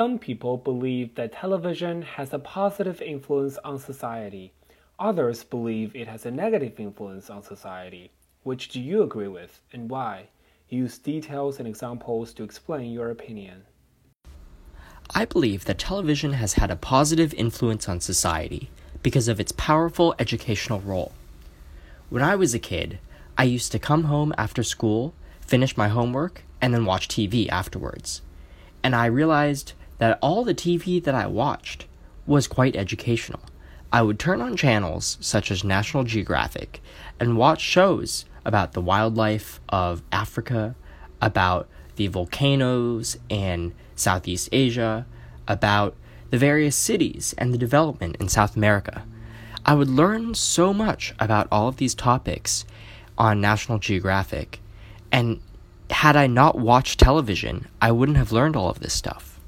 Some people believe that television has a positive influence on society. Others believe it has a negative influence on society. Which do you agree with and why? Use details and examples to explain your opinion. I believe that television has had a positive influence on society because of its powerful educational role. When I was a kid, I used to come home after school, finish my homework, and then watch TV afterwards. And I realized that all the TV that I watched was quite educational. I would turn on channels such as National Geographic and watch shows about the wildlife of Africa, about the volcanoes in Southeast Asia, about the various cities and the development in South America. I would learn so much about all of these topics on National Geographic, and had I not watched television, I wouldn't have learned all of this stuff.